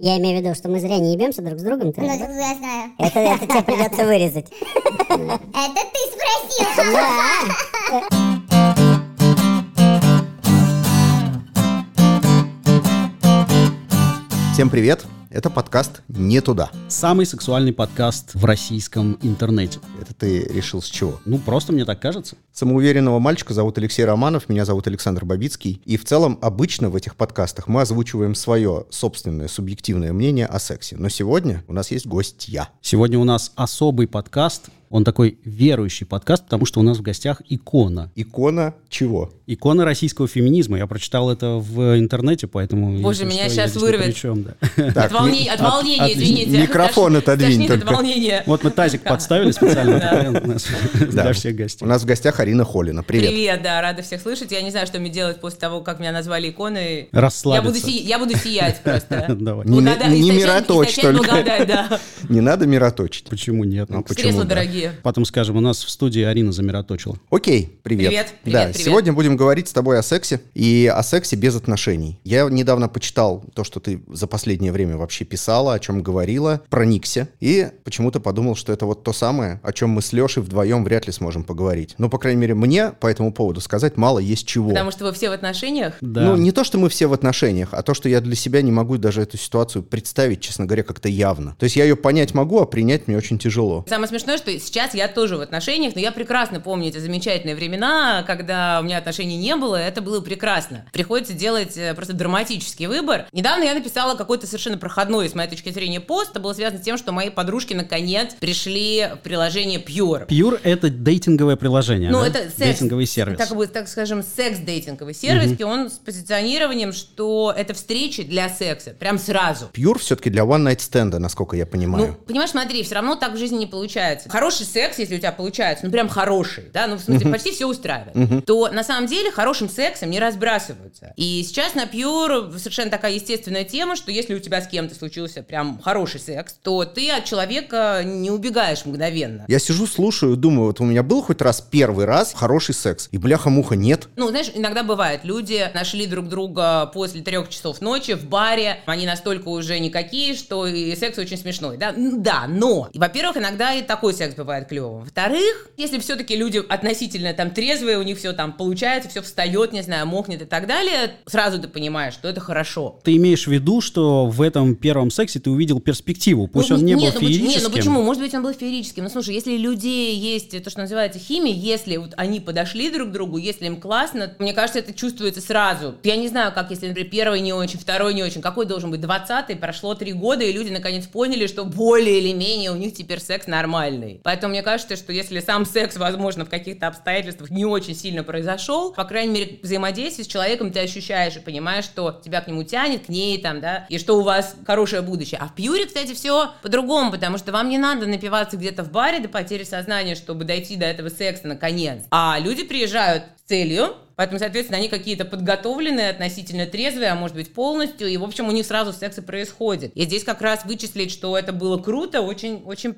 Я имею в виду, что мы зря не ебемся друг с другом. Ну, я знаю. Это, это тебе придется вырезать. Это ты спросил. Да. Всем привет! Это подкаст «Не туда». Самый сексуальный подкаст в российском интернете. Это ты решил с чего? Ну, просто мне так кажется. Самоуверенного мальчика зовут Алексей Романов, меня зовут Александр Бабицкий. И в целом обычно в этих подкастах мы озвучиваем свое собственное субъективное мнение о сексе. Но сегодня у нас есть гость я. Сегодня у нас особый подкаст. Он такой верующий подкаст, потому что у нас в гостях икона. Икона чего? Икона российского феминизма. Я прочитал это в интернете, поэтому... Боже, меня что, здесь вырвет. ни при чем, да. Так, От, волне- от волнения, от- извините. микрофон Тош- отодвинь тошнит от только. волнения. Вот мы тазик подставили специально такой у нас Да. для всех У гостей. нас в гостях Арина Холина. Привет. Привет, да, рада всех слышать. Я не знаю, что мне делать после того, как меня назвали иконой. Я буду, Расслабиться. си- я буду сиять просто. Давай. Не, Благода- не источать- мироточь источать только. Не надо мироточить. Почему нет? Ну, почему Дорогие. Потом скажем, у нас в студии Арина замироточила. Окей, привет. Привет, привет, да, привет. сегодня будем говорить с тобой о сексе и о сексе без отношений. Я недавно почитал то, что ты за последнее время вообще писала, о чем говорила, проникся, и почему-то подумал, что это вот то самое, о чем мы с Лешей вдвоем вряд ли сможем поговорить. Ну, по крайней мере, мне по этому поводу сказать мало есть чего. Потому что вы все в отношениях. Да. Ну, не то, что мы все в отношениях, а то, что я для себя не могу даже эту ситуацию представить, честно говоря, как-то явно. То есть я ее понять могу, а принять мне очень тяжело. Самое смешное, что сейчас я тоже в отношениях, но я прекрасно помню эти замечательные времена, когда у меня отношений не было, это было прекрасно. Приходится делать э, просто драматический выбор. Недавно я написала какой-то совершенно проходной, с моей точки зрения, пост. Это было связано с тем, что мои подружки наконец пришли в приложение Pure. Pure — это дейтинговое приложение, Ну, да? это секс, Дейтинговый сервис. Так, так скажем, секс-дейтинговый сервис, и он с позиционированием, что это встречи для секса, прям сразу. Пьюр все-таки для one night стенда, насколько я Ну, понимаю. понимаешь, смотри, все равно так в жизни не получается. Хороший секс, если у тебя получается, ну прям хороший, да, ну в смысле почти все устраивает, то на самом деле хорошим сексом не разбрасываются. И сейчас на Pure совершенно такая естественная тема, что если у тебя с кем-то случился прям хороший секс, то ты от человека не убегаешь мгновенно. Я сижу, слушаю, думаю, вот у меня был хоть раз первый раз хороший секс, и бляха-муха нет. Ну, знаешь, иногда бывает, люди нашли друг друга после трех часов ночи в баре, они настолько уже никакие, что и секс очень смешной, да? Да, но, во-первых, иногда и такой секс бывает клевым. Во-вторых, если все-таки люди относительно там трезвые, у них все там получается, все встает, не знаю, мокнет и так далее, сразу ты понимаешь, что это хорошо. Ты имеешь в виду, что в этом первом сексе ты увидел перспективу, пусть Ну, он не нет, был ну, феерическим. Не, ну почему? Может быть, он был феерическим. Ну, слушай, если людей есть то, что называется химия, если вот они подошли друг к другу, если им классно, мне кажется, это чувствуется сразу. Я не знаю, как если, например, первый не очень, второй не очень. Какой должен быть? Двадцатый, прошло три года, и люди наконец поняли, что более или менее у них теперь секс нормальный. Поэтому мне кажется, что если сам секс, возможно, в каких-то обстоятельствах не очень сильно произошел, по крайней мере, взаимодействие с человеком ты ощущаешь и понимаешь, что тебя к нему тянет, к ней там, да, и что у вас хорошее будущее. А в Пьюре, кстати, все по-другому, потому что вам не надо напиваться где-то в баре до потери сознания, чтобы дойти до этого секса наконец. А люди приезжают с целью, Поэтому, соответственно, они какие-то подготовленные, относительно трезвые, а может быть полностью. И, в общем, у них сразу секс и происходит. И здесь как раз вычислить, что это было круто, очень, очень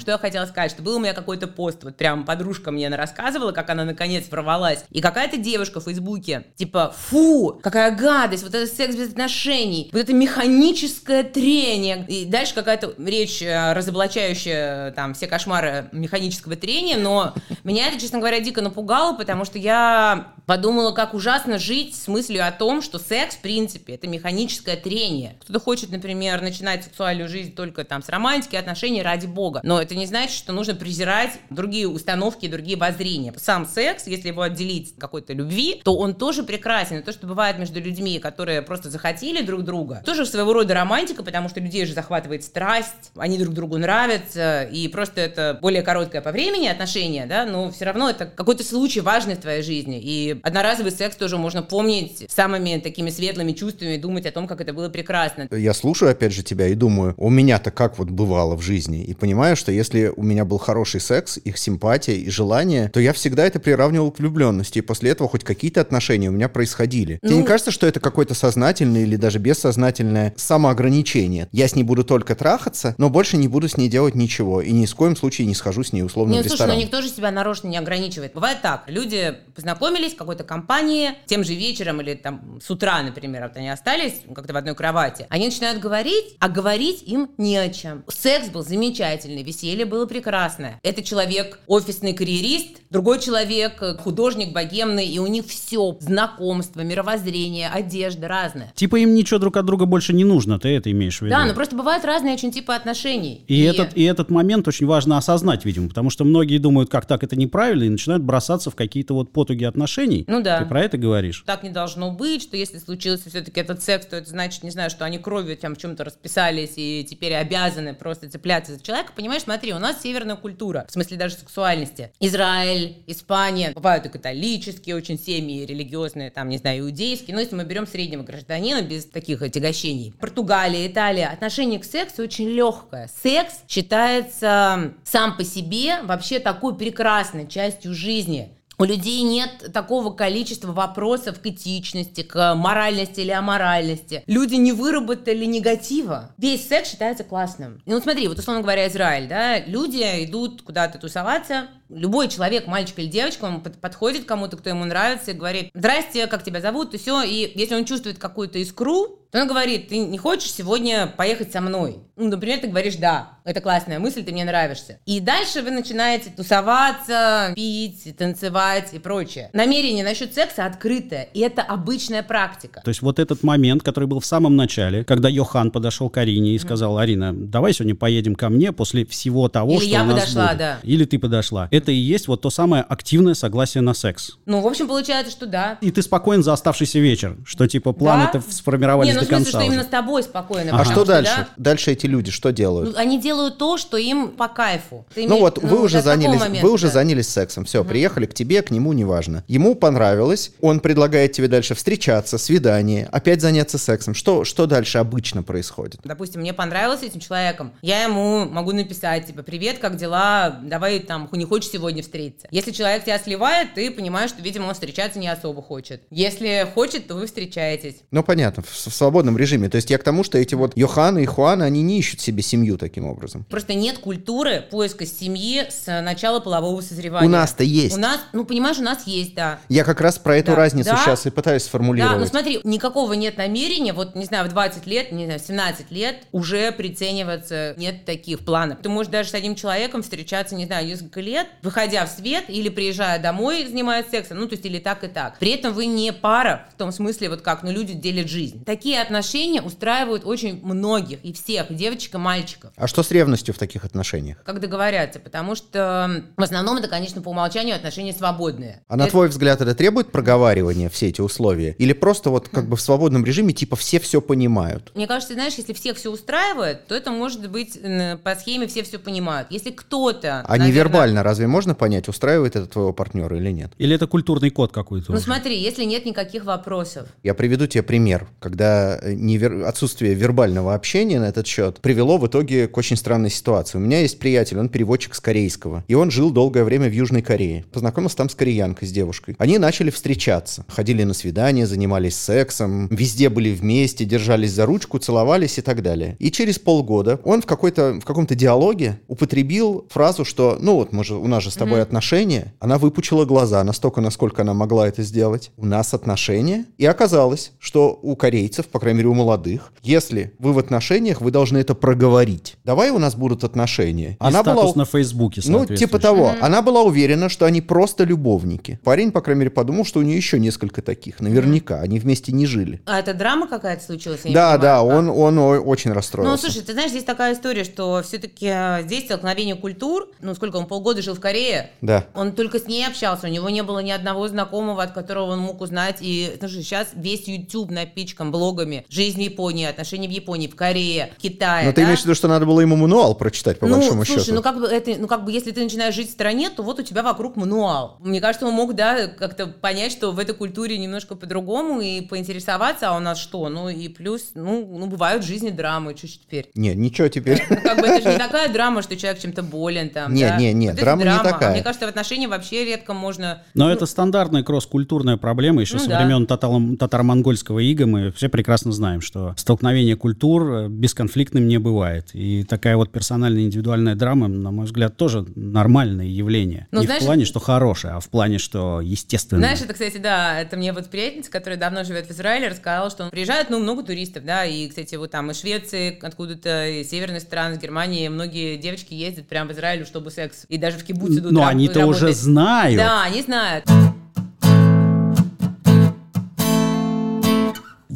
Что я хотела сказать, что был у меня какой-то пост, вот прям подружка мне рассказывала, как она наконец ворвалась, и какая-то девушка в Фейсбуке, типа, фу, какая гадость, вот это секс без отношений, вот это механическое трение, и дальше какая-то речь э, разоблачающая там все кошмары механического трения, но меня это, честно говоря, дико напугало, потому что я подумала, как ужасно жить с мыслью о том, что секс, в принципе, это механическое трение. Кто-то хочет, например, начинать сексуальную жизнь только там с романтики, отношений ради бога, но это не значит, что нужно презирать другие установки и другие воззрения. Сам секс, если его отделить от какой-то любви, то он тоже прекрасен. И то, что бывает между людьми, которые просто захотели друг друга, тоже своего рода романтика, потому что людей же захватывает страсть, они друг другу нравятся, и просто это более короткое по времени отношение, да, но все равно это какой-то случай важный в твоей жизни. И одноразовый секс тоже можно помнить самыми такими светлыми чувствами, думать о том, как это было прекрасно. Я слушаю, опять же, тебя и думаю, у меня-то как вот бывало в жизни. И понимаю, что если у меня был хороший секс, их симпатия и желание, то я всегда это приравнивал к влюбленности, и после этого хоть какие-то отношения у меня происходили. Тебе не Ну- кажется, что это какое-то сознательное или даже бессознательное самоограничение? Я с ней буду только трахаться, но больше не буду с ней делать ничего, и ни с коем случае не схожу с ней условно Не, в слушай, ресторан. ну никто же себя нарочно не ограничивает. Бывает так, люди познакомились в какой-то компании, тем же вечером или там с утра, например, вот они остались как-то в одной кровати, они начинают говорить, а говорить им не о чем. Секс был замечательный, веселье было прекрасное. Это человек офисный карьерист, другой человек э, художник богемный, и у них все, знакомство, мировоззрение, одежда разное. Типа им ничего друг от друга больше не нужно, ты это имеешь в виду? Да, но просто бывают разные очень типы отношений. И, этот, и этот момент очень важно осознать, видимо, потому что многие думают, как так это неправильно, и начинают бросаться в какие-то вот потуги отношений. Ну да. Ты про это говоришь? так не должно быть, что если случился все-таки этот секс, то это значит, не знаю, что они кровью там в чем-то расписались и теперь обязаны просто цепляться за человека. Понимаешь, смотри, у нас северная культура, в смысле даже сексуальности. Израиль, Испания, бывают и католические очень семьи, и религиозные, там, не знаю, иудейские. Но если мы берем среднего гражданина без таких отягощений. Португалия, Италия, отношение к сексу очень легкое. Секс считается сам по себе вообще такой прекрасной частью жизни. У людей нет такого количества вопросов к этичности, к моральности или аморальности. Люди не выработали негатива. Весь секс считается классным. И вот смотри, вот условно говоря, Израиль, да, люди идут куда-то тусоваться, любой человек, мальчик или девочка, он под- подходит кому-то, кто ему нравится, и говорит, здрасте, как тебя зовут, и все. И если он чувствует какую-то искру, то он говорит, ты не хочешь сегодня поехать со мной? Ну, например, ты говоришь, да, это классная мысль, ты мне нравишься. И дальше вы начинаете тусоваться, пить, танцевать и прочее. Намерение насчет секса открытое, и это обычная практика. То есть вот этот момент, который был в самом начале, когда Йохан подошел к Арине и сказал, Арина, давай сегодня поедем ко мне после всего того, Или что я у нас подошла, будет». да. Или ты подошла. Это и есть вот то самое активное согласие на секс. Ну, в общем, получается, что да. И ты спокоен за оставшийся вечер, что типа планы-то Да? сформировались Не, ну до в смысле, конца что уже. именно с тобой спокойно. А потому что дальше? да, Дальше эти люди что делают? ну, они делают то, что им по кайфу. Ты Ну име- вот, вы уже занялись, момента, вы уже да? занялись сексом. Все, приехали к тебе, к нему, неважно. Ему понравилось, он предлагает тебе дальше встречаться, свидание, опять заняться сексом. Что, что дальше обычно происходит? Допустим, мне понравился этим человеком, я ему могу написать, типа, привет, как дела, давай там, не хочешь сегодня встретиться. Если человек тебя сливает, ты понимаешь, что, видимо, он встречаться не особо хочет. Если хочет, то вы встречаетесь. Ну, понятно, в, в свободном режиме. То есть я к тому, что эти вот Йоханы и Хуаны, они не ищут себе семью таким образом. Просто нет культуры поиска семьи с начала полового созревания. У нас-то есть. У нас, ну, понимаешь, у нас есть, да. Я как раз про эту Да. разницу Да. сейчас и пытаюсь Да, сформулировать. ну смотри, никакого нет намерения, вот, не знаю, в 20 лет, не знаю, в 17 лет уже прицениваться, нет таких планов. Ты можешь даже с одним человеком встречаться, не знаю, несколько лет, выходя в свет или приезжая домой, занимаясь сексом, ну, то есть или так и так. При этом вы не пара, в том смысле, вот как, ну, люди делят жизнь. Такие отношения устраивают очень многих и всех, и девочек, и мальчиков А что с ревностью в таких отношениях? как договорятся, потому что в основном это, конечно, по умолчанию отношения свободные. А на Это- твой взгляд, это требует проговаривания, все эти условия? Или просто вот как бы в свободном режиме, типа все все понимают? Мне кажется, знаешь, если всех все устраивает, то это может быть по схеме все все понимают. Если кто-то... А наверное, невербально разве можно понять, устраивает это твоего партнера или нет? Или это культурный код какой-то Ну уже? смотри, если нет никаких вопросов. Я приведу тебе пример, когда э, невер- отсутствие вербального общения на этот счет привело в итоге к очень странной ситуации. У меня есть приятель, он переводчик с корейского, и он жил долгое время в Южной Корее. Познакомился там с кореянкой, с девушкой. Они начали встречаться, ходили на свидания, занимались сексом, везде были вместе, держались за ручку, целовались и так далее. И через полгода он в, какой-то, в каком-то диалоге употребил фразу, что, ну вот, мы же, у нас же с тобой отношения. Она выпучила глаза настолько, насколько она могла это сделать. У нас отношения. И оказалось, что у корейцев, по крайней мере у молодых, если вы в отношениях, вы должны это проговорить. Давай у нас будут отношения. И статус на Фейсбуке, Ну, типа того. Она была уверена, что они просто любовники. Парень, по крайней мере, подумал, что у нее еще несколько таких. Наверняка. Они вместе не жили. А это драма какая-то случилась? Да, понимаю, да, он, он очень расстроился. Ну, слушай, ты знаешь, здесь такая история, что все-таки здесь столкновение культур, ну, сколько он, полгода жил в в Корее. Да. Он только с ней общался, у него не было ни одного знакомого, от которого он мог узнать. И слушай, сейчас весь YouTube напичкан блогами жизни Японии, отношения в Японии, в Корее, в Китае. Но ты да? имеешь в виду, что надо было ему мануал прочитать, по ну, большому слушай, счету? ну как бы это, ну как бы если ты начинаешь жить в стране, то вот у тебя вокруг мануал. Мне кажется, он мог, да, как-то понять, что в этой культуре немножко по-другому и поинтересоваться, а у нас что? Ну и плюс, ну, ну бывают в жизни драмы, ж теперь. Не, ничего теперь. Ну, как бы это же не такая драма, что человек чем-то болен там. Не, да? не, не, Вот драма не такая. А мне кажется, в отношении вообще редко можно. Но это стандартная кросс-культурная проблема еще Ну со да. времен татаро-монгольского ига. Мы все прекрасно знаем, что столкновение культур э, бесконфликтным не бывает. И такая вот персональная индивидуальная драма, на мой взгляд, тоже нормальное явление. Ну, не знаешь, в плане, что хорошее, а в плане, что естественно. Знаешь, это, кстати, да, это мне вот приятельница, которая давно живет в Израиле, рассказала, что приезжает, ну, много туристов, да, и, кстати, вот там из Швеции, откуда-то, из северных стран, из Германии, многие девочки ездят прямо в Израиль, чтобы секс, и даже в кибуц идут Но раб- они-то уже знают. Да, они знают.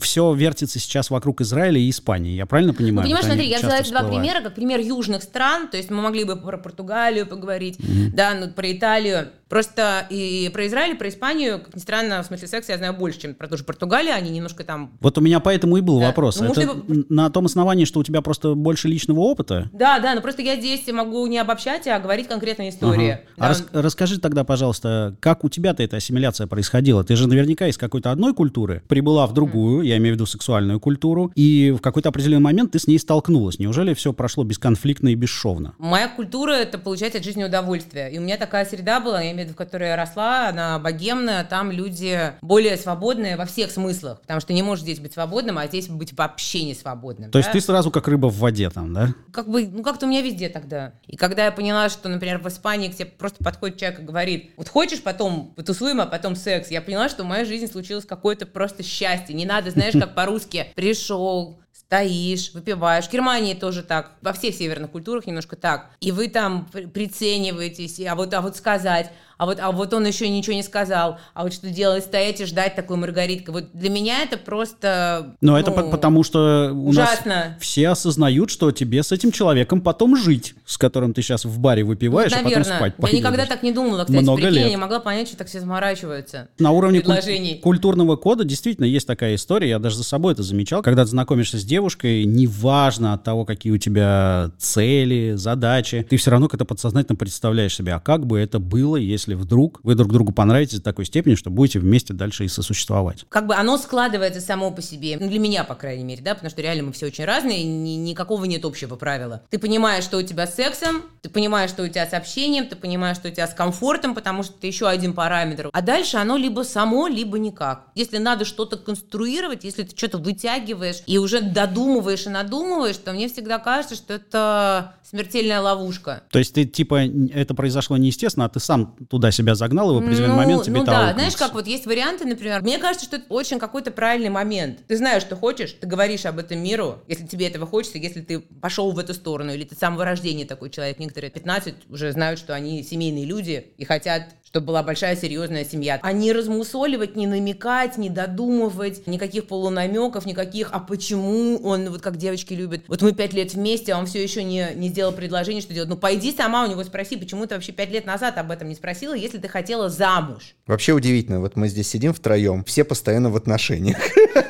Все вертится сейчас вокруг Израиля и Испании. Я правильно Ну, понимаю? понимаешь, Вот они смотри, я взяла два примера, как пример южных стран, то есть мы могли бы про Португалию поговорить, да, ну, про Италию. Просто и про Израиль, и про Испанию, как ни странно, в смысле секса я знаю больше, чем про ту же Португалию, они немножко там Вот у меня поэтому и был Да. вопрос. Ну, может, Это либо- на том основании, что у тебя просто больше личного опыта? Да, да, но просто я здесь могу не обобщать, а говорить конкретные истории. Ага. Да. А рас- расскажи тогда, пожалуйста, как у тебя-то эта ассимиляция происходила? Ты же наверняка из какой-то одной культуры прибыла в другую, я имею в виду сексуальную культуру, и в какой-то определенный момент ты с ней столкнулась. Неужели все прошло бесконфликтно и бесшовно? Моя культура это получать от жизни удовольствие. И у меня такая среда была, я имею виду, в которой я росла, она богемная, там люди более свободные во всех смыслах. Потому что не можешь здесь быть свободным, а здесь быть вообще не свободным. То есть да? ты сразу как рыба в воде там, да? как бы, ну как-то у меня везде тогда. И когда я поняла, что, например, в Испании к тебе просто подходит человек и говорит, вот хочешь потом потусуем, а потом секс, я поняла, что в моей жизни случилось какое-то просто счастье. Не надо, знаешь, как по-русски, пришел, стоишь, выпиваешь. В Германии тоже так, во всех северных культурах немножко так. И вы там при- прицениваетесь, а вот, а вот сказать, а вот, а вот он еще ничего не сказал, а вот что делать, стоять и ждать такой Маргаритка. Вот для меня это просто... Но это ну, по- потому, что у ужасно. нас все осознают, что тебе с этим человеком потом жить, с которым ты сейчас в баре выпиваешь, а потом спать Я поедешь. никогда так не думала, кстати. Много прикинь, лет. Я не могла понять, что так все заморачиваются. На уровне куль- культурного кода действительно есть такая история, я даже за собой это замечал. Когда ты знакомишься с девушкой, неважно от того, какие у тебя цели, задачи, ты все равно как-то подсознательно представляешь себе, а как бы это было, если вдруг вы друг другу понравитесь до такой степени, что будете вместе дальше и сосуществовать. Как бы оно складывается само по себе. Ну, для меня, по крайней мере, да, потому что реально мы все очень разные, ни- никакого нет общего правила. Ты понимаешь, что у тебя с сексом, ты понимаешь, что у тебя с общением, ты понимаешь, что у тебя с комфортом, потому что это еще один параметр. А дальше оно либо само, либо никак. Если надо что-то конструировать, если ты что-то вытягиваешь и уже додумываешь и надумываешь, то мне всегда кажется, что это смертельная ловушка. То есть ты типа это произошло неестественно, а ты сам туда себя загнал, и в определенный ну, момент тебе ну да, аукнется. знаешь, как вот есть варианты, например, мне кажется, что это очень какой-то правильный момент. Ты знаешь, что хочешь, ты говоришь об этом миру, если тебе этого хочется, если ты пошел в эту сторону, или ты с самого рождения такой человек. Некоторые 15 уже знают, что они семейные люди и хотят чтобы была большая серьезная семья. А не размусоливать, не намекать, не додумывать, никаких полунамеков, никаких, а почему он, вот как девочки любят, вот мы пять лет вместе, а он все еще не, не сделал предложение, что делать. Ну, пойди сама у него спроси, почему ты вообще пять лет назад об этом не спросила, если ты хотела замуж. Вообще удивительно, вот мы здесь сидим втроем, все постоянно в отношениях.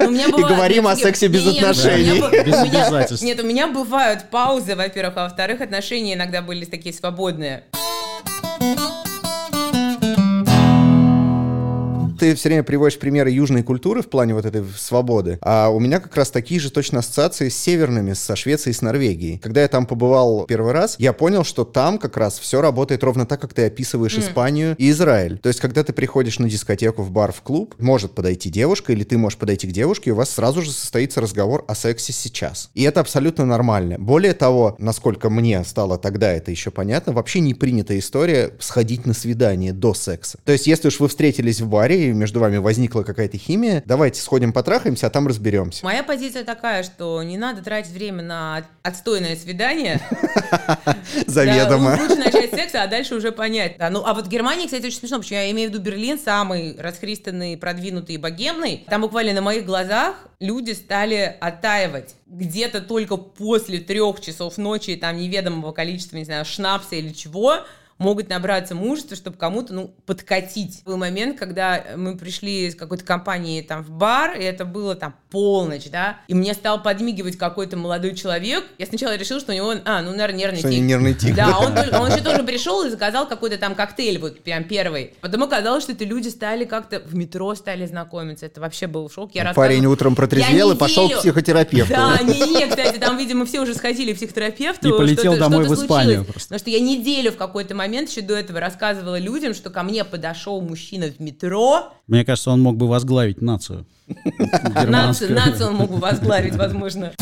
Ну, И говорим о сексе без отношений. Без обязательств. Нет, у меня бывают паузы, во-первых, а во-вторых, отношения иногда были такие свободные. Ты все время приводишь примеры южной культуры в плане вот этой свободы, а у меня как раз такие же точно ассоциации с северными, со Швецией и с Норвегией. Когда я там побывал первый раз, я понял, что там как раз все работает ровно так, как ты описываешь Испанию и Израиль. То есть, когда ты приходишь на дискотеку, в бар, в клуб, может подойти девушка, или ты можешь подойти к девушке, и у вас сразу же состоится разговор о сексе сейчас. И это абсолютно нормально. Более того, насколько мне стало тогда это еще понятно, вообще не принятая история сходить на свидание до секса. То есть, если уж вы встретились в баре, и между вами возникла какая-то химия, давайте сходим потрахаемся, а там разберемся. Моя позиция такая, что не надо тратить время на отстойное свидание. Заведомо. Лучше начать секса, а дальше уже понять. Ну, а вот в Германии, кстати, очень смешно, потому что я имею в виду Берлин, самый расхристанный, продвинутый и богемный. Там буквально на моих глазах люди стали оттаивать. Где-то только после трех часов ночи, там неведомого количества, не знаю, шнапса или чего, могут набраться мужества, чтобы кому-то, ну, подкатить. Был момент, когда мы пришли с какой-то компанией там в бар, и это было там полночь, да, и мне стал подмигивать какой-то молодой человек. Я сначала решила, что у него, а, ну, наверное, нервный Что тик. нервный тик. Да, он, он еще тоже пришел и заказал какой-то там коктейль, вот прям первый. Потом оказалось, что это люди стали как-то в метро стали знакомиться. Это вообще был шок. Я Парень рассказывала- утром протрезвел Я и пошел к психотерапевту. Да, не-не, кстати, там, видимо, все уже сходили к психотерапевту. И полетел что-то- домой что-то в Испанию случилось. просто. Потому что я неделю в какой-то момент еще до этого рассказывала людям, что ко мне подошел мужчина в метро. Мне кажется, он мог бы возглавить нацию. Нацию, он мог бы возглавить, возможно.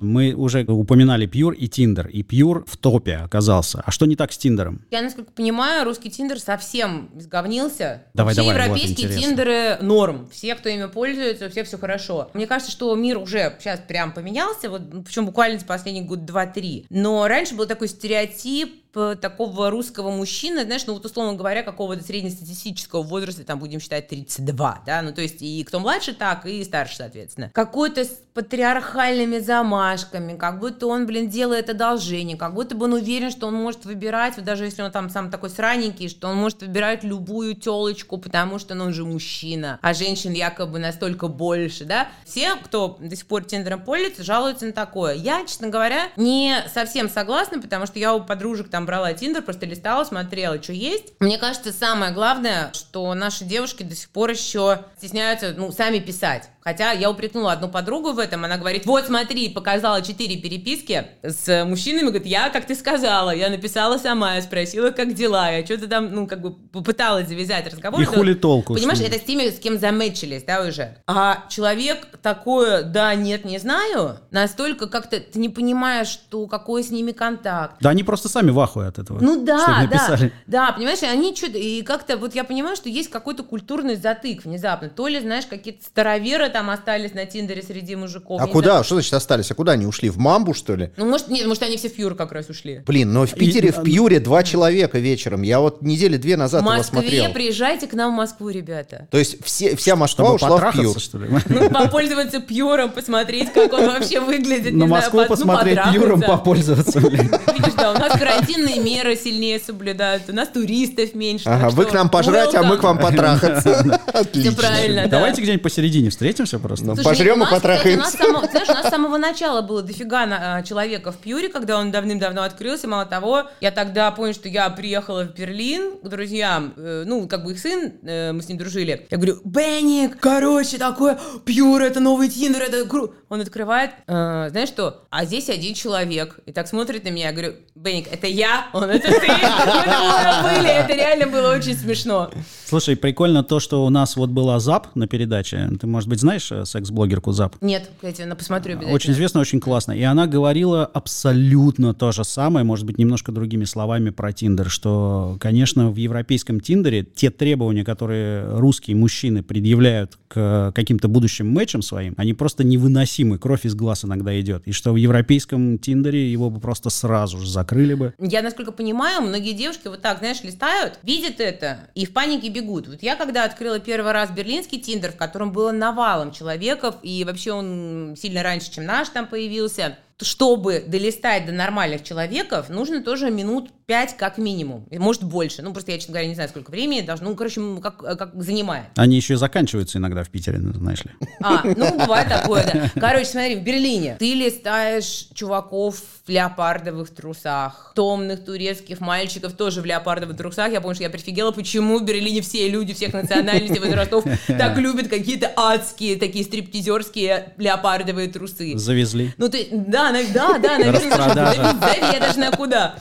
Мы уже упоминали Пьюр и Тиндер, и Пьюр в топе оказался. А что не так с Тиндером? Я, насколько понимаю, русский Тиндер совсем сговнился. Давай, все давай, вот европейские интересно. Тиндеры норм. Все, кто ими пользуется, у всех все хорошо. Мне кажется, что мир уже сейчас прям поменялся, вот, причем буквально за последний год два-три. Но раньше был такой стереотип такого русского мужчины, знаешь, ну вот условно говоря, какого-то среднестатистического возраста, там будем считать 32, да, ну то есть и кто младше так, и старше, соответственно. Какой-то с патриархальными замашками, как будто он, блин, делает одолжение, как будто бы он уверен, что он может выбирать, вот даже если он там сам такой сраненький, что он может выбирать любую телочку, потому что ну, он же мужчина, а женщин якобы настолько больше, да. Все, кто до сих пор Тиндером пользуется, жалуются на такое. Я, честно говоря, не совсем согласна, потому что я у подружек там брала Тиндер, просто листала, смотрела, что есть. Мне кажется, самое главное, что наши девушки до сих пор еще стесняются, ну, сами писать. Хотя я упрекнула одну подругу в этом, она говорит, вот смотри, показала четыре переписки с мужчинами, говорит, я, как ты сказала, я написала сама, я спросила, как дела, я что-то там, ну, как бы попыталась завязать разговор. И хули толку Понимаешь, ним? это с теми, с кем замечились, да, уже. А человек такое, да, нет, не знаю, настолько как-то ты не понимаешь, что какой с ними контакт. Да они просто сами в ахуе от этого. Ну да, да, да, понимаешь, они что-то, и как-то, вот я понимаю, что есть какой-то культурный затык внезапно, то ли, знаешь, какие-то староверы там остались на Тиндере среди мужиков. А не куда? знаю. Что значит остались? А куда они ушли? В Мамбу, что ли? Ну, может, нет, может, они все в Пьюр как раз ушли. Блин, но в Питере, в Пьюре два человека вечером. Я вот недели две назад В его Москве смотрел. приезжайте к нам в Москву, ребята. То есть все, вся Москва Чтобы ушла в потрахаться, Пьюр. что ли? Ну, попользоваться Пьюром, посмотреть, как он вообще выглядит. не На знаю, Москву под- ну, посмотреть, потрахаться. Пьюром попользоваться. блин. Видишь, да, у нас карантинные меры сильнее соблюдают, у нас туристов меньше. Ага, так вы что к нам пожрать, а мы к вам потрахаться. Все Отлично. правильно, да. Давайте где-нибудь посередине встретимся просто. Ну, Слушай, Пожрем и нас, кстати, у нас потрахаемся. само- знаешь, у нас с самого начала было дофига на- а, человека в Пьюре, когда он давным-давно открылся. Мало того, я тогда помню, что я приехала в Берлин к друзьям, э, ну, как бы их сын, э, мы с ним дружили. Я говорю, Бенник, короче, такое, Пьюр, это новый Тиндер, это круто. Он открывает, «Э, знаешь что, а здесь один человек. И так смотрит на меня, я говорю, Бенник, это я? Он, это ты? Мы были, это реально было очень смешно. Слушай, прикольно то, что у нас вот была ЗАП на передаче. Ты, может быть, знаешь э, секс-блогерку ЗАП? Нет, кстати, на посмотрю обязательно. Очень известно, очень классно. И она говорила абсолютно то же самое, может быть, немножко другими словами про Тиндер, что, конечно, в европейском Тиндере те требования, которые русские мужчины предъявляют к каким-то будущим матчам своим, они просто невыносимы, кровь из глаз иногда идет. И что в европейском Тиндере его бы просто сразу же закрыли бы. Я, насколько понимаю, многие девушки вот так, знаешь, листают, видят это и в панике бегут. Вот я когда открыла первый раз берлинский тиндер, в котором было навалом человеков, и вообще он сильно раньше, чем наш там появился, чтобы долистать до нормальных человеков, нужно тоже минут пять как минимум. Может больше. Ну, просто я, честно говоря, не знаю, сколько времени должно. Ну, короче, как, как занимает. Они еще и заканчиваются иногда в Питере, знаешь ли. А, ну, бывает такое, да. Короче, смотри, в Берлине ты листаешь чуваков в леопардовых трусах, томных турецких мальчиков тоже в леопардовых трусах. Я помню, что я прифигела, почему в Берлине все люди всех национальностей, возрастов так любят какие-то адские, такие стриптизерские леопардовые трусы. Завезли. Ну ты, да, на- да, да, наверное, Распродажа. заведешь куда.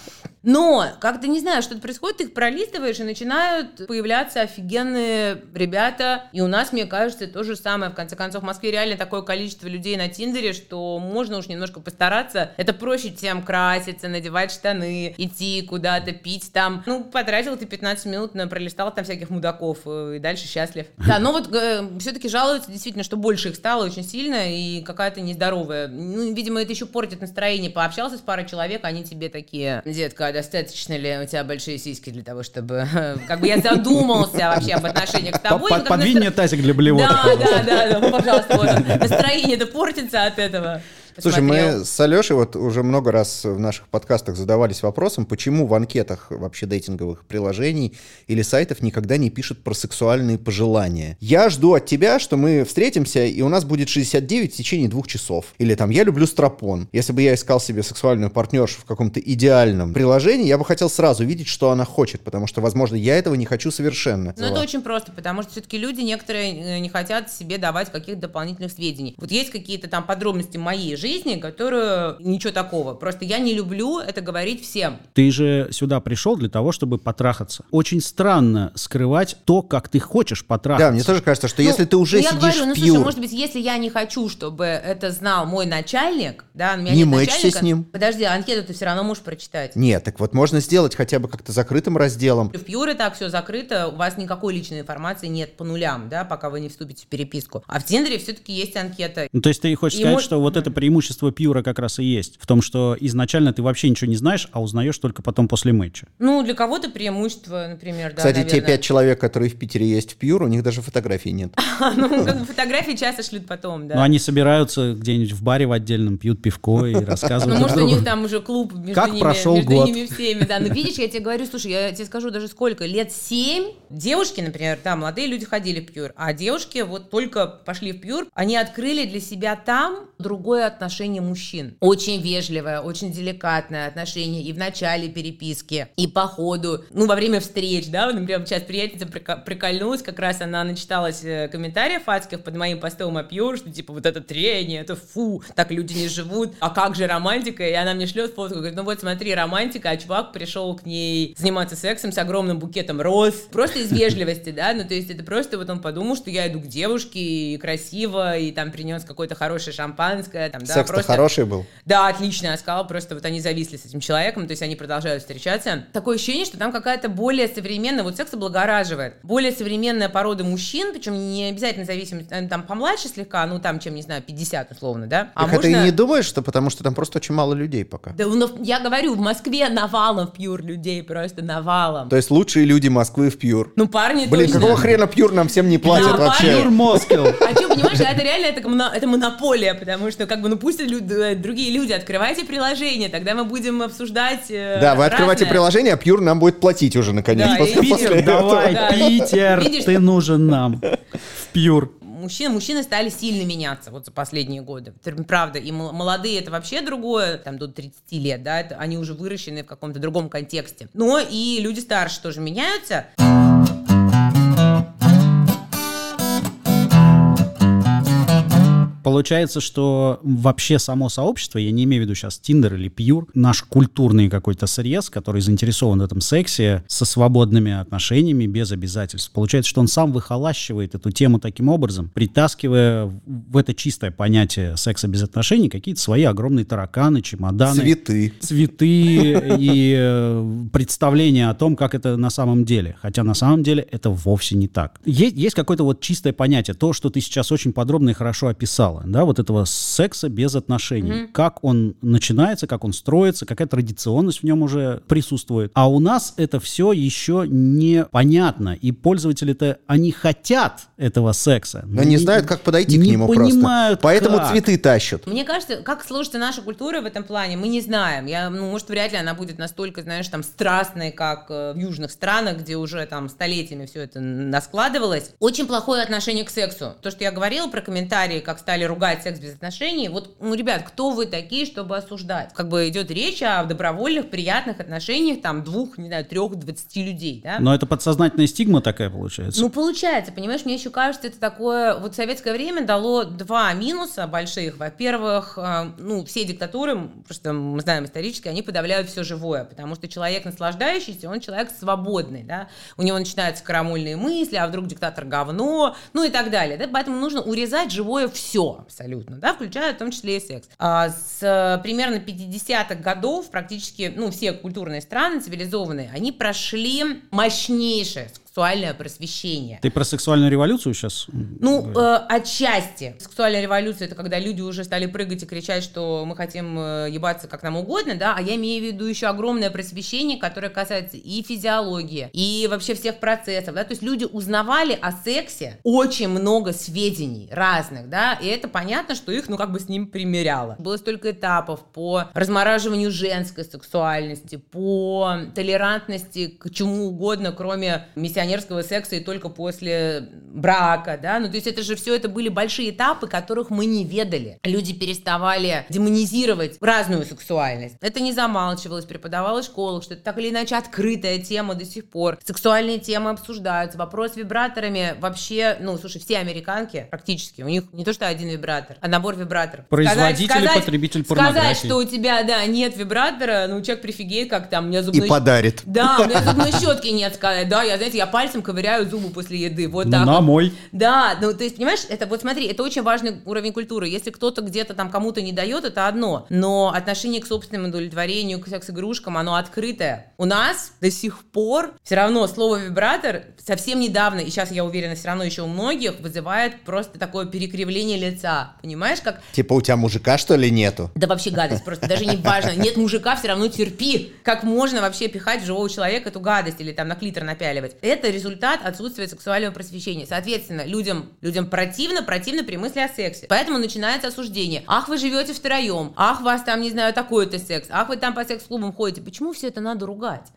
Но, как-то не знаю, что-то происходит, ты их пролистываешь, и начинают появляться офигенные ребята. И у нас, мне кажется, то же самое. В конце концов, в Москве реально такое количество людей на Тиндере, что можно уж немножко постараться. Это проще, чем краситься, надевать штаны, идти куда-то, пить там. Ну, потратил ты 15 минут, на пролистал там всяких мудаков, э, и дальше счастлив. Да, но вот все-таки жалуются действительно, что больше их стало очень сильно, и какая-то нездоровая. Ну, видимо, это еще портит настроение. Пообщался с парой человек, они тебе такие, детка, а достаточно ли у тебя большие сиськи для того, чтобы... Как бы я задумался вообще об отношениях с тобой. Подвинь мне тазик для блевоток. Да, да, да, да, ну, пожалуйста. Настроение-то портится от этого. Слушай, мы с Алешей вот уже много раз в наших подкастах задавались вопросом, почему в анкетах вообще дейтинговых приложений или сайтов никогда не пишут про сексуальные пожелания. Я жду от тебя, что мы встретимся, и у нас будет 69 в течение двух часов. Или там, я люблю стропон. Если бы я искал себе сексуальную партнершу в каком-то идеальном приложении, я бы хотел сразу видеть, что она хочет, потому что, возможно, я этого не хочу совершенно. Ну, это очень просто, потому что все-таки люди некоторые э, не хотят себе давать каких-то дополнительных сведений. Вот есть какие-то там подробности моей жизни, которые ничего такого. Просто я не люблю это говорить всем. Ты же сюда пришел для того, чтобы потрахаться. Очень странно скрывать то, как ты хочешь потрахаться. Да, мне тоже кажется, что Ну, если ты уже ну, я сидишь говорю, ну, пьюр, слушай, может быть, если я не хочу, чтобы это знал мой начальник, да, у меня Не начальника. с ним. Подожди, анкету ты все равно можешь прочитать. Нет, так вот можно сделать хотя бы как-то закрытым разделом. В Пьюре так все закрыто, у вас никакой личной информации нет по нулям, да, пока вы не вступите в переписку. А в Тиндере все-таки есть анкета. Ну, то есть ты хочешь И сказать, мой- что вот это преимущество пьюра как раз и есть. В том, что изначально ты вообще ничего не знаешь, а узнаешь только потом после матча. Ну, для кого-то преимущество, например, да, Кстати, те наверное. пять человек, которые в Питере есть в пьюр, у них даже фотографий нет. Ну, как бы фотографии часто шлют потом, да. Но они собираются где-нибудь в баре в отдельном, пьют пивко и Ну, рассказывают друг может, у них там уже клуб между Как ними, прошел между год? ними всеми, да. Ну, видишь, я тебе говорю, слушай, я тебе скажу даже сколько, лет семь девушки, например, да, молодые люди ходили в пьюр, а девушки вот только пошли в пьюр, они открыли для себя там другое отношение мужчин. Очень вежливое, очень деликатное отношение и в начале переписки, и по ходу, ну, во время встреч, да, например, сейчас приятельница прикольнулась, как раз она начиталась э, комментариев адских под моим постом о пьюр, что типа вот это трение, это фу, так люди не живут, а как же романтика? И она мне шлет фотку, говорит, ну вот смотри, романтика, а чувак пришел к ней заниматься сексом с огромным букетом роз, просто из вежливости, да, ну то есть это просто вот он подумал, что я иду к девушке, и красиво, и там принес какое-то хорошее шампанское, там, да, Секс-то просто... хороший был. Да, отлично, я сказала, просто вот они зависли с этим человеком, то есть они продолжают встречаться. Такое ощущение, что там какая-то более современная, вот секс облагораживает, более современная порода мужчин, причем не обязательно зависимость, э, там помладше слегка, ну там, чем, не знаю, 50 условно, да? А Так это можно- и не думаешь, что потому что там просто очень мало людей пока. Да, ну, я говорю, в Москве навалом пьюр людей, просто навалом. То есть лучшие люди Москвы в пьюр. Ну, парни Блин, точно. какого хрена пьюр нам всем не платят Да, вообще? Пьюр Москва. А что, понимаешь, это реально это, это монополия, потому что, как бы, ну пусть лю- э, другие люди, открывайте приложение, тогда мы будем обсуждать э, Да, вы открываете разное. приложение, а пьюр нам будет платить уже наконец. Да, после- и- после Питер, этого. давай, Да. Питер, Видишь? ты нужен нам. В пьюр. Мужчины, мужчины стали сильно меняться вот за последние годы. Правда, и мол- молодые это вообще другое, там до 30 лет, да, это, они уже выращены в каком-то другом контексте. Но и люди старше тоже меняются. Получается, что вообще само сообщество, я не имею в виду сейчас Тиндер или Пьюр, наш культурный какой-то срез, который заинтересован в этом сексе со свободными отношениями, без обязательств. Получается, что он сам выхолащивает эту тему таким образом, притаскивая в это чистое понятие секса без отношений какие-то свои огромные тараканы, чемоданы. Цветы. цветы и э, представление о том, как это на самом деле. Хотя на самом деле это вовсе не так. Есть, есть какое-то вот чистое понятие, то, что ты сейчас очень подробно и хорошо описала, да, вот этого секса без отношений. Как он начинается, как он строится, какая традиционность в нем уже присутствует. А у нас это все еще непонятно. И пользователи-то, они хотят этого секса. Но не знают, как подойти к не нему понимают, просто. Поэтому как. цветы тащат. Мне кажется, как сложится наша культура в этом плане, мы не знаем. Я, ну, может, вряд ли она будет настолько, знаешь, там, страстной, как э, в южных странах, где уже там столетиями все это наскладывалось. Очень плохое отношение к сексу. То, что я говорила про комментарии, как стали ругать секс без отношений, вот, ну, ребят, кто вы такие, чтобы осуждать? Как бы идет речь о добровольных, приятных отношениях, там, двух, не знаю, трех, двадцати людей, да? Но это подсознательная стигма такая получается. Ну, получается, понимаешь, мне еще кажется, это такое... Вот советское время дало два минуса больших. Во-первых, э, ну, все диктатуры, просто мы знаем исторически, они подавляют все живое, потому что человек наслаждающийся, он человек свободный, да, у него начинаются карамульные мысли, а вдруг диктатор говно, ну и так далее, да, поэтому нужно урезать живое все абсолютно, да, включая в том числе и секс. А с э, примерно 50-х годов практически, ну, все культурные страны цивилизованные, они прошли мощнейшее сексуальное просвещение. Ты про сексуальную революцию сейчас? Ну, э, отчасти. Сексуальная революция это когда люди уже стали прыгать и кричать, что мы хотим э, ебаться как нам угодно, да, а я имею в виду еще огромное просвещение, которое касается и физиологии, и вообще всех процессов, да, то есть люди узнавали о сексе очень много сведений разных, да, и это понятно, что их, ну, как бы с ним примеряло. Было столько этапов по размораживанию женской сексуальности, по толерантности к чему угодно, кроме миссионерского секса и только после брака, да, ну, то есть это же все это были большие этапы, которых мы не ведали. Люди переставали демонизировать разную сексуальность. Это не замалчивалось, преподавалось в школах, что это так или иначе открытая тема до сих пор. Сексуальные темы обсуждаются. Вопрос с вибраторами вообще, ну, слушай, все американки практически, у них не то что один вибратор, а набор вибраторов. Производитель и Сказать- потребитель Сказать, порнографии. что у тебя, да, нет вибратора, ну, человек прифигеет, как там, у меня И зубной... подарит. Да, у меня зубной щетки нет, сказать. Да, я, знаете, я пальцем ковыряю зубы после еды. Вот Ну, так. на вот. мой. Да, ну, то есть, понимаешь, это вот смотри, это очень важный уровень культуры. Если кто-то где-то там кому-то не дает, это одно. Но отношение к собственному удовлетворению, к секс-игрушкам, оно открытое. У нас до сих пор все равно слово вибратор совсем недавно, и сейчас я уверена, все равно еще у многих вызывает просто такое перекривление лица. Понимаешь, как Типа у тебя мужика, что ли, нету? да вообще гадость, просто даже не важно. Нет мужика, все равно терпи. Как можно вообще пихать в живого человека эту гадость или там на клитор напяливать? Это результат отсутствия сексуального просвещения. Соответственно, людям, людям противно, противно при мысли о сексе. Поэтому начинается осуждение. Ах, вы живете втроем. Ах, вас там, не знаю, такой-то секс. Ах, вы там по секс-клубам ходите. Почему все это надо ругать?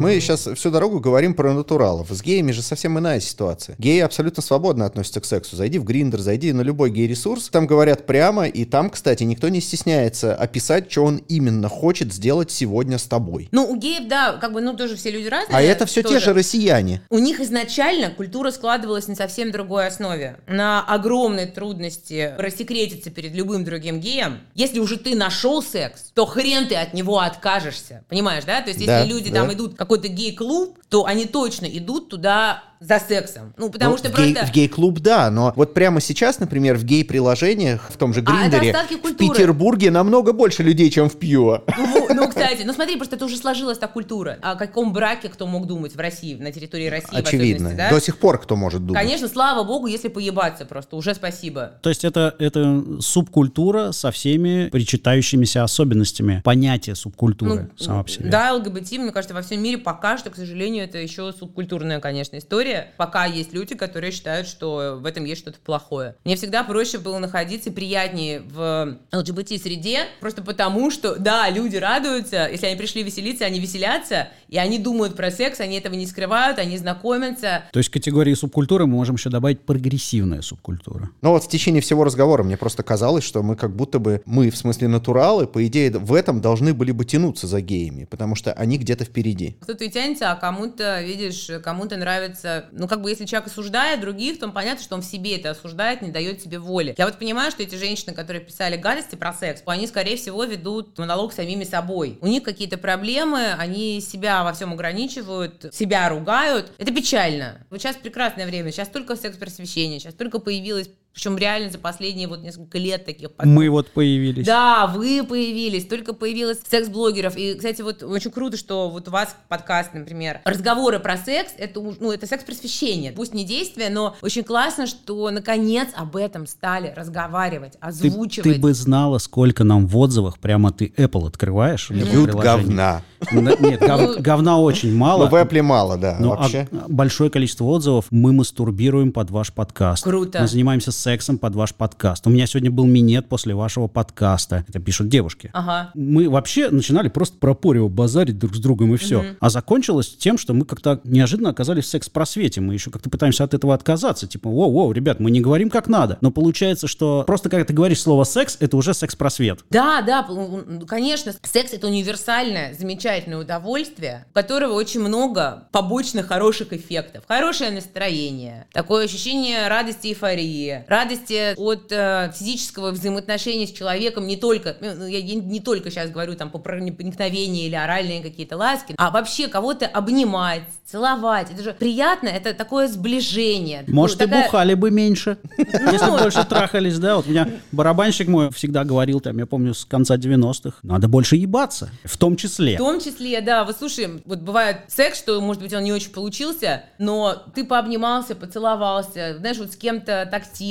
Мы сейчас всю дорогу говорим про натуралов. С геями же совсем иная ситуация. Геи абсолютно свободно относятся к сексу. Зайди в Гриндер, зайди на любой гей-ресурс. Там говорят прямо, и там, кстати, никто не стесняется описать, что он именно хочет сделать сегодня с тобой. Ну, у геев, да, как бы, ну, тоже все люди разные. А это все те тоже. же россияне. У них изначально культура складывалась на совсем другой основе. На огромной трудности рассекретиться перед любым другим геем. Если уже ты нашел секс, то хрен ты от него откажешься. Понимаешь, да? То есть, если Да, люди да. там идут в какой-то гей-клуб, то они точно идут туда за сексом. Ну, потому Ну, что в, гей- в гей-клуб, да, но вот прямо сейчас, например, в гей-приложениях, в том же А, Гриндере, остатки в. Петербурге намного больше людей, чем в Пьюа. Ну, ну, кстати, ну смотри, просто это уже сложилась та культура. О каком браке кто мог думать в России, на территории России Очевидно. да? До сих пор кто может думать. Конечно, слава богу, если поебаться просто, уже спасибо. То есть это, это субкультура со всеми причитающимися особенностями. Понятие субкультуры сама по себе. Ну, Да, ЛГБТ, мне кажется, во всем мире пока что, к сожалению, это еще субкультурная, конечно, история. Пока есть люди, которые считают, что в этом есть что-то плохое. Мне всегда проще было находиться приятнее в ЛГБТ-среде, просто потому что, да, люди радуются, если они пришли веселиться, они веселятся, и они думают про секс, они этого не скрывают, они знакомятся. То есть к категории субкультуры мы можем еще добавить прогрессивная субкультура. Но вот в течение всего разговора мне просто казалось, что мы как будто бы, мы в смысле натуралы, по идее, в этом должны были бы тянуться за геями, потому что они где-то впереди. Кто-то и тянется, а кому-то, видишь, кому-то нравится... Ну, как бы, если человек осуждает других, то понятно, что он в себе это осуждает, не дает себе воли. Я вот понимаю, что эти женщины, которые писали гадости про секс, они, скорее всего, ведут монолог самими собой. У них какие-то проблемы, они себя во всем ограничивают, себя ругают. Это печально. Вот сейчас прекрасное время, сейчас только секс-просвещение, сейчас только появилось, причем реально за последние вот несколько лет таких подходов. Мы вот появились. Да, вы появились, только появилось секс-блогеров. И, кстати, вот очень круто, что вот у вас подкаст, например, разговоры про секс, это, ну, это секс-просвещение. Пусть не действие, но очень классно, что наконец об этом стали разговаривать, Ты, озвучивать. ты бы знала, сколько нам в отзывах, прямо ты Apple открываешь. приложение. говна. Нет, гов- Ну, говна очень мало. Но в Apple мало, да, Ну, а вообще. большое количество отзывов. Мы мастурбируем под ваш подкаст. Круто. Мы занимаемся сексом под ваш подкаст. У меня сегодня был минет после вашего подкаста. Это пишут девушки. Ага. Мы вообще начинали просто про порево базарить друг с другом и все. А закончилось тем, что мы как-то неожиданно оказались в секс-просвете. Мы еще как-то пытаемся от этого отказаться. Типа, воу-воу, ребят, мы не говорим как надо. Но получается, что просто когда ты говоришь слово секс, это уже секс-просвет. Да, да, п- конечно, секс это универсальное, замечательное удовольствие, у которого очень много побочных хороших эффектов. Хорошее настроение, такое ощущение радости, эйфории, радости от э, физического взаимоотношения с человеком не только, ну, я не, только сейчас говорю там по проникновению или оральные какие-то ласки, а вообще кого-то обнимать, целовать. Это же приятно, это такое сближение. Может, Ну, и такая- бухали бы меньше, если больше трахались, да? Вот у меня барабанщик мой всегда говорил, там, я помню, с конца 90-х, надо больше ебаться, в том числе. В том числе, да, вот слушай, вот бывает секс, что, может быть, он не очень получился, но ты пообнимался, поцеловался, знаешь, вот с кем-то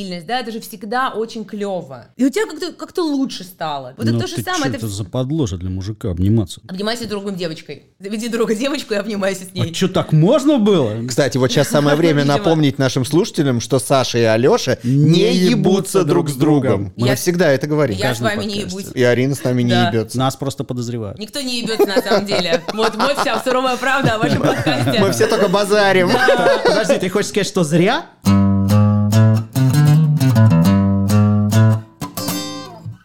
тактильность, да, это же всегда очень клево. И у тебя как-то как лучше стало. Вот Ну это то же ты самое. это за подложа для мужика обниматься? Обнимайся с другом девочкой. Заведи друга девочку и обнимайся с ней. А что, так можно было? Кстати, вот сейчас самое время напомнить нашим слушателям, что Саша и Алеша не ебутся друг с другом. Мы Я- всегда это говорим. Я с вами не ебусь. И Арина с нами не ебется. Нас просто подозревают. Никто не ебется на самом деле. Вот, вот вся суровая правда о вашем подкасте. Мы все только базарим. Подожди, ты хочешь сказать, что зря?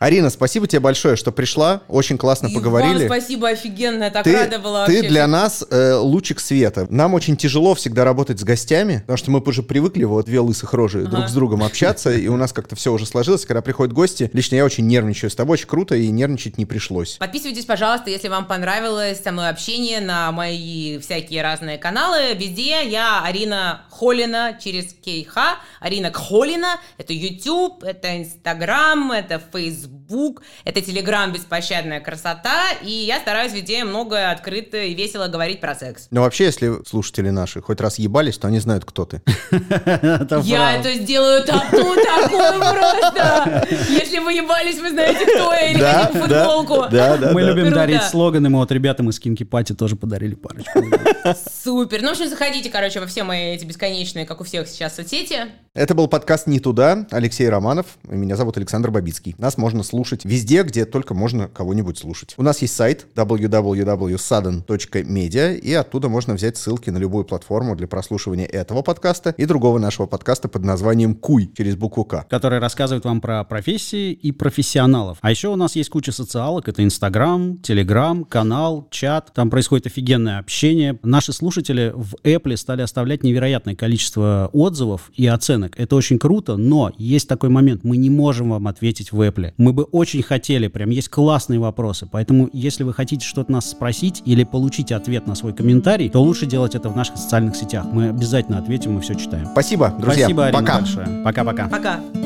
Арина, спасибо тебе большое, что пришла. Очень классно И поговорили. Вам спасибо, офигенно, я так Ты, рада была ты вообще. для нас э, лучик света. Нам очень тяжело всегда работать с гостями, потому что мы уже привыкли вот две лысых рожи друг с другом общаться, и у нас как-то все уже сложилось. Когда приходят гости, лично я очень нервничаю с тобой, очень круто, и нервничать не пришлось. Подписывайтесь, пожалуйста, если вам понравилось со мной общение на мои всякие разные каналы. Везде я Арина Холина через КХ. Арина Кхолина. Это YouTube, это Instagram, это Facebook, это Telegram «Беспощадная красота». И я стараюсь везде много открыто и весело говорить про секс. Но вообще, если слушатели наши хоть раз ебались, то они знают, кто ты. Я это сделаю тату такую просто. Если вы ебались, вы знаете, кто я, или хотите футболку. да, да. Мы да. любим дарить слоганы, мы вот ребятам из Кинки Пати тоже подарили парочку. Супер. Ну, в общем, заходите, короче, во все мои эти бесконечные, как у всех сейчас, соцсети. Это был подкаст «Не туда». Алексей Романов. Меня зовут Александр Бабицкий. Нас можно слушать везде, где только можно кого-нибудь слушать. У нас есть сайт www.sudden.media, и оттуда можно взять ссылки на любую платформу для прослушивания этого подкаста и другого нашего подкаста под названием «Куй» через букву «К». который рассказывает вам про профессии и профессионалов. А еще у нас есть куча социалок. Это Инстаграм, Телеграм, канал, чат. Там происходит офигенное общение. Наши слушатели в Apple стали оставлять невероятное количество отзывов и оценок. Это очень круто, но есть такой момент. Мы не можем вам ответить в Apple. Мы бы очень хотели, прям есть классные вопросы. Поэтому, если вы хотите что-то нас спросить или получить ответ на свой комментарий, то лучше делать это в наших социальных сетях. Мы обязательно ответим, мы все читаем. Спасибо, друзья. Спасибо, Арина, Пока. большое. Пока-пока. Пока.